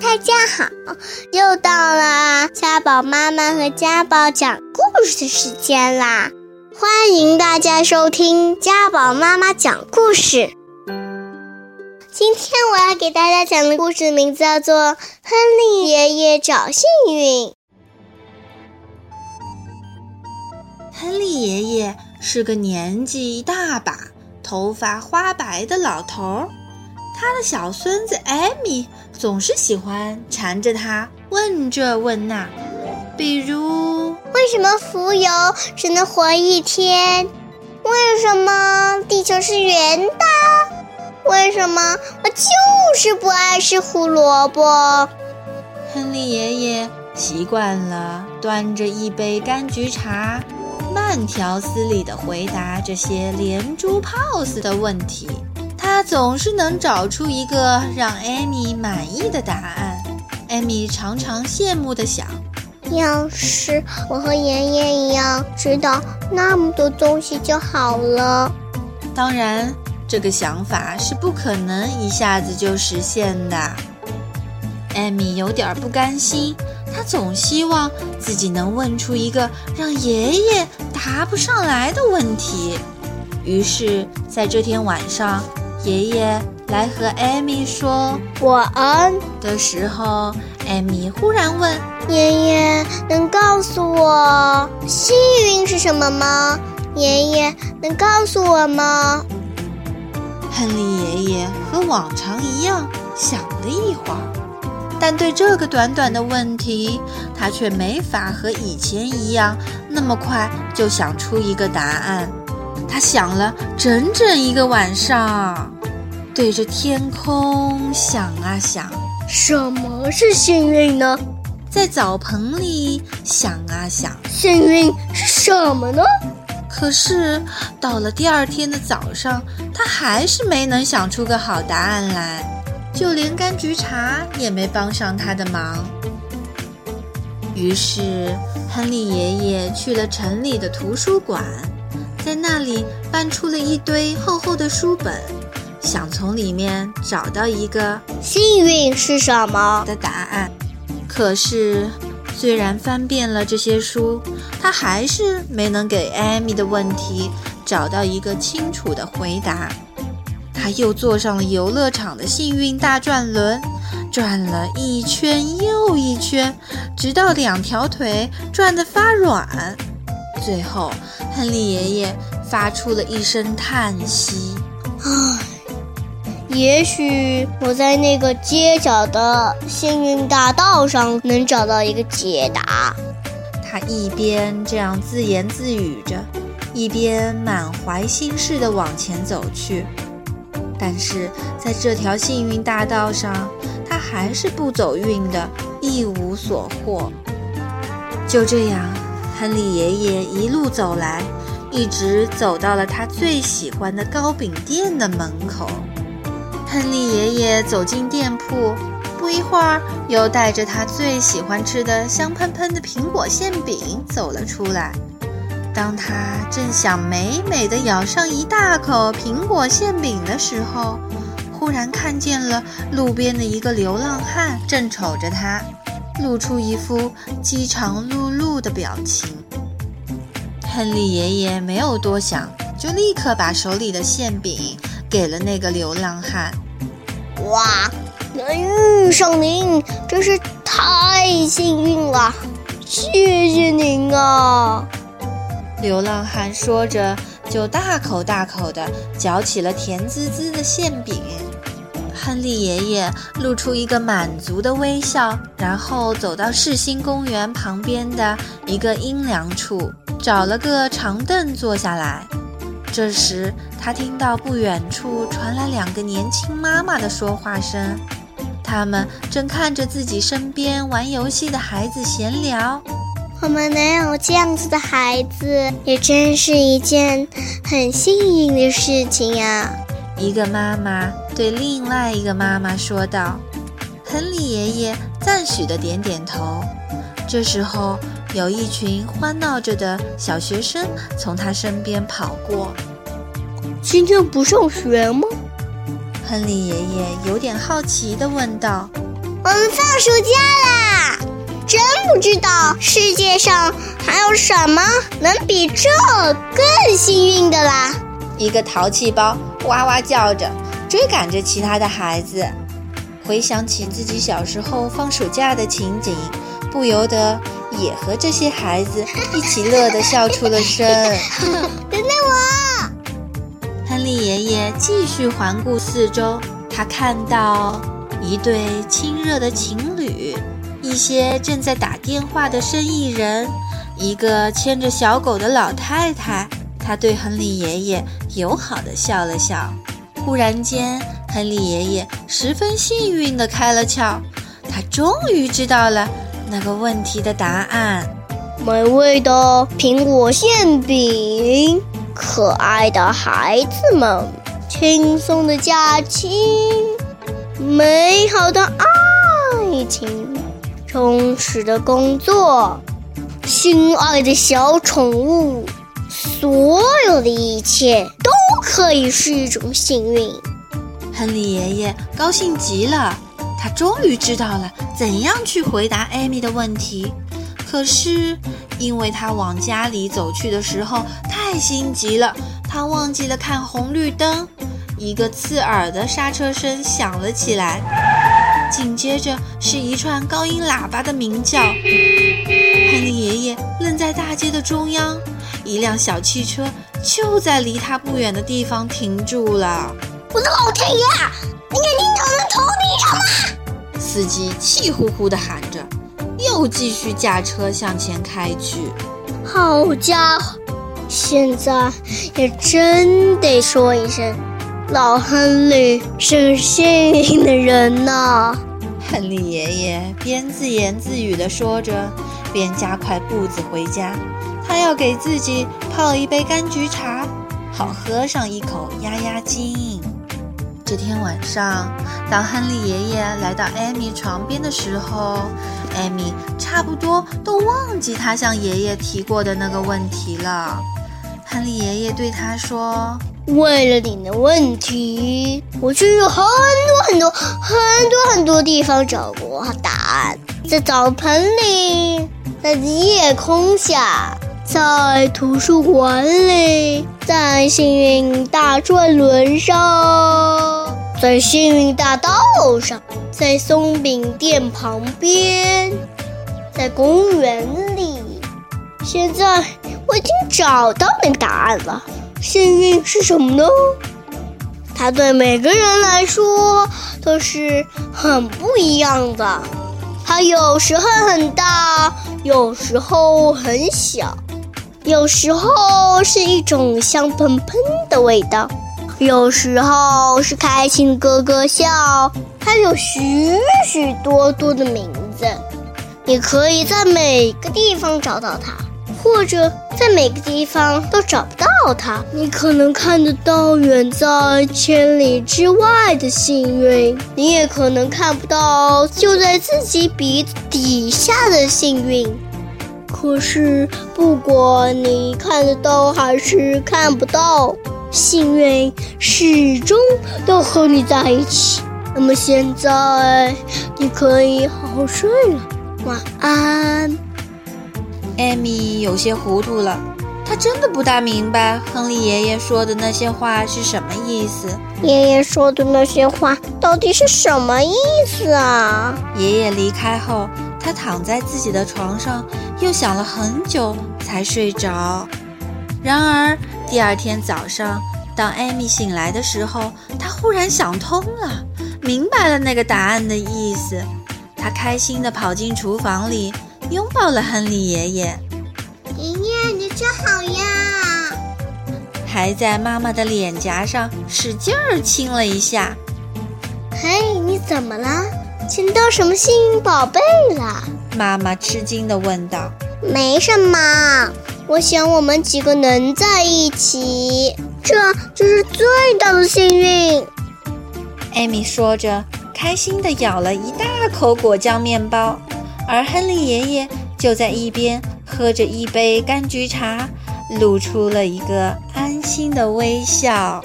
大家好，又到了家宝妈妈和家宝讲故事的时间啦！欢迎大家收听家宝妈妈讲故事。今天我要给大家讲的故事名字叫做《亨利爷爷找幸运》。亨利爷爷是个年纪一大把、头发花白的老头儿，他的小孙子艾米总是喜欢缠着他问这问那，比如为什么浮游只能活一天？为什么地球是圆的？为什么我就是不爱吃胡萝卜？亨利爷爷习惯了端着一杯柑橘茶。慢条斯理地回答这些连珠炮似的问题，他总是能找出一个让艾米满意的答案。艾米常常羡慕地想：要是我和爷爷一样知道那么多东西就好了。当然，这个想法是不可能一下子就实现的。艾米有点不甘心。他总希望自己能问出一个让爷爷答不上来的问题。于是，在这天晚上，爷爷来和艾米说晚安的时候，艾米忽然问：“爷爷，能告诉我幸运是什么吗？爷爷，能告诉我吗？”亨利爷爷和往常一样想了一会儿。但对这个短短的问题，他却没法和以前一样那么快就想出一个答案。他想了整整一个晚上，对着天空想啊想，什么是幸运呢？在澡盆里想啊想，幸运是什么呢？可是到了第二天的早上，他还是没能想出个好答案来。就连柑橘茶也没帮上他的忙。于是，亨利爷爷去了城里的图书馆，在那里搬出了一堆厚厚的书本，想从里面找到一个幸运是什么的答案。可是，虽然翻遍了这些书，他还是没能给艾米的问题找到一个清楚的回答。他又坐上了游乐场的幸运大转轮，转了一圈又一圈，直到两条腿转得发软。最后，亨利爷爷发出了一声叹息：“唉，也许我在那个街角的幸运大道上能找到一个解答。”他一边这样自言自语着，一边满怀心事地往前走去。但是在这条幸运大道上，他还是不走运的，一无所获。就这样，亨利爷爷一路走来，一直走到了他最喜欢的糕饼店的门口。亨利爷爷走进店铺，不一会儿，又带着他最喜欢吃的香喷喷的苹果馅饼走了出来。当他正想美美的咬上一大口苹果馅饼的时候，忽然看见了路边的一个流浪汉正瞅着他，露出一副饥肠辘辘的表情。亨利爷爷没有多想，就立刻把手里的馅饼给了那个流浪汉。哇，能遇上您真是太幸运了，谢谢您啊！流浪汉说着，就大口大口地嚼起了甜滋滋的馅饼。亨利爷爷露出一个满足的微笑，然后走到世新公园旁边的一个阴凉处，找了个长凳坐下来。这时，他听到不远处传来两个年轻妈妈的说话声，他们正看着自己身边玩游戏的孩子闲聊。我们能有这样子的孩子，也真是一件很幸运的事情呀。一个妈妈对另外一个妈妈说道。亨利爷爷赞许的点点头。这时候，有一群欢闹着的小学生从他身边跑过。今天不上学吗？亨利爷爷有点好奇地问道。我们放暑假啦！真不知道世界上还有什么能比这更幸运的啦！一个淘气包哇哇叫着，追赶着其他的孩子。回想起自己小时候放暑假的情景，不由得也和这些孩子一起乐得笑出了声。等等我！亨利爷爷继续环顾四周，他看到一对亲热的情侣，一些正在打电话的生意人，一个牵着小狗的老太太。他对亨利爷爷友好地笑了笑。忽然间，亨利爷爷十分幸运地开了窍，他终于知道了那个问题的答案：美味的苹果馅饼，可爱的孩子们，轻松的假期，美好的爱情，充实的工作，心爱的小宠物。所有的一切都可以是一种幸运。亨利爷爷高兴极了，他终于知道了怎样去回答艾米的问题。可是，因为他往家里走去的时候太心急了，他忘记了看红绿灯，一个刺耳的刹车声响了起来，紧接着是一串高音喇叭的鸣叫。亨利爷爷愣在大街的中央。一辆小汽车就在离他不远的地方停住了。我的老天爷，你眼睛长在头司机气呼呼地喊着，又继续驾车向前开去。好家伙，现在也真得说一声，老亨利是个幸运的人呐。亨利爷爷边自言自语地说着，边加快步子回家。他要给自己泡一杯柑橘茶，好喝上一口压压惊。这天晚上，当亨利爷爷来到艾米床边的时候，艾米差不多都忘记他向爷爷提过的那个问题了。亨利爷爷对他说：“为了你的问题，我去很多很多很多很多地方找过答案，在澡盆里，在夜空下。”在图书馆里，在幸运大转轮上，在幸运大道上，在松饼店旁边，在公园里。现在我已经找到那个答案了。幸运是什么呢？它对每个人来说都是很不一样的。它有时候很大，有时候很小。有时候是一种香喷喷的味道，有时候是开心咯咯笑，还有许许多多的名字。你可以在每个地方找到它，或者在每个地方都找不到它。你可能看得到远在千里之外的幸运，你也可能看不到就在自己鼻子底下的幸运。可是，不管你看得到还是看不到，幸运始终都和你在一起。那么现在，你可以好好睡了，晚安。艾米有些糊涂了，她真的不大明白亨利爷爷说的那些话是什么意思。爷爷说的那些话到底是什么意思啊？爷爷离开后。他躺在自己的床上，又想了很久才睡着。然而第二天早上，当艾米醒来的时候，他忽然想通了，明白了那个答案的意思。他开心地跑进厨房里，拥抱了亨利爷爷。爷爷，你真好呀！还在妈妈的脸颊上使劲儿亲了一下。嘿，你怎么了？亲到什么幸运宝贝了？妈妈吃惊地问道。没什么，我想我们几个能在一起，这就是最大的幸运。艾米说着，开心地咬了一大口果酱面包，而亨利爷爷就在一边喝着一杯柑橘茶，露出了一个安心的微笑。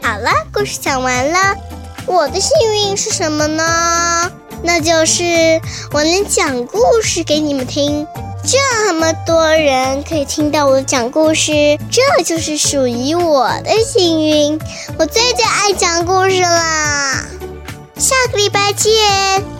好了，故事讲完了。我的幸运是什么呢？那就是我能讲故事给你们听。这么多人可以听到我讲故事，这就是属于我的幸运。我最最爱讲故事了！下个礼拜见。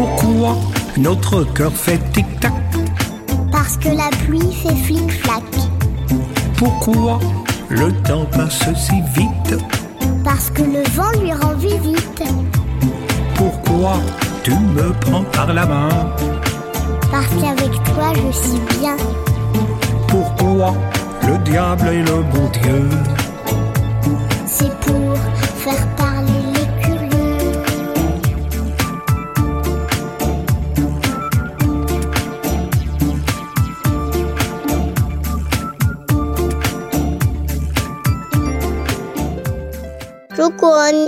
pourquoi notre cœur fait tic-tac? Parce que la pluie fait flic-flac. Pourquoi le temps passe si vite? Parce que le vent lui rend visite. Pourquoi tu me prends par la main? Parce qu'avec toi je suis bien. Pourquoi le diable est le bon Dieu? C'est pour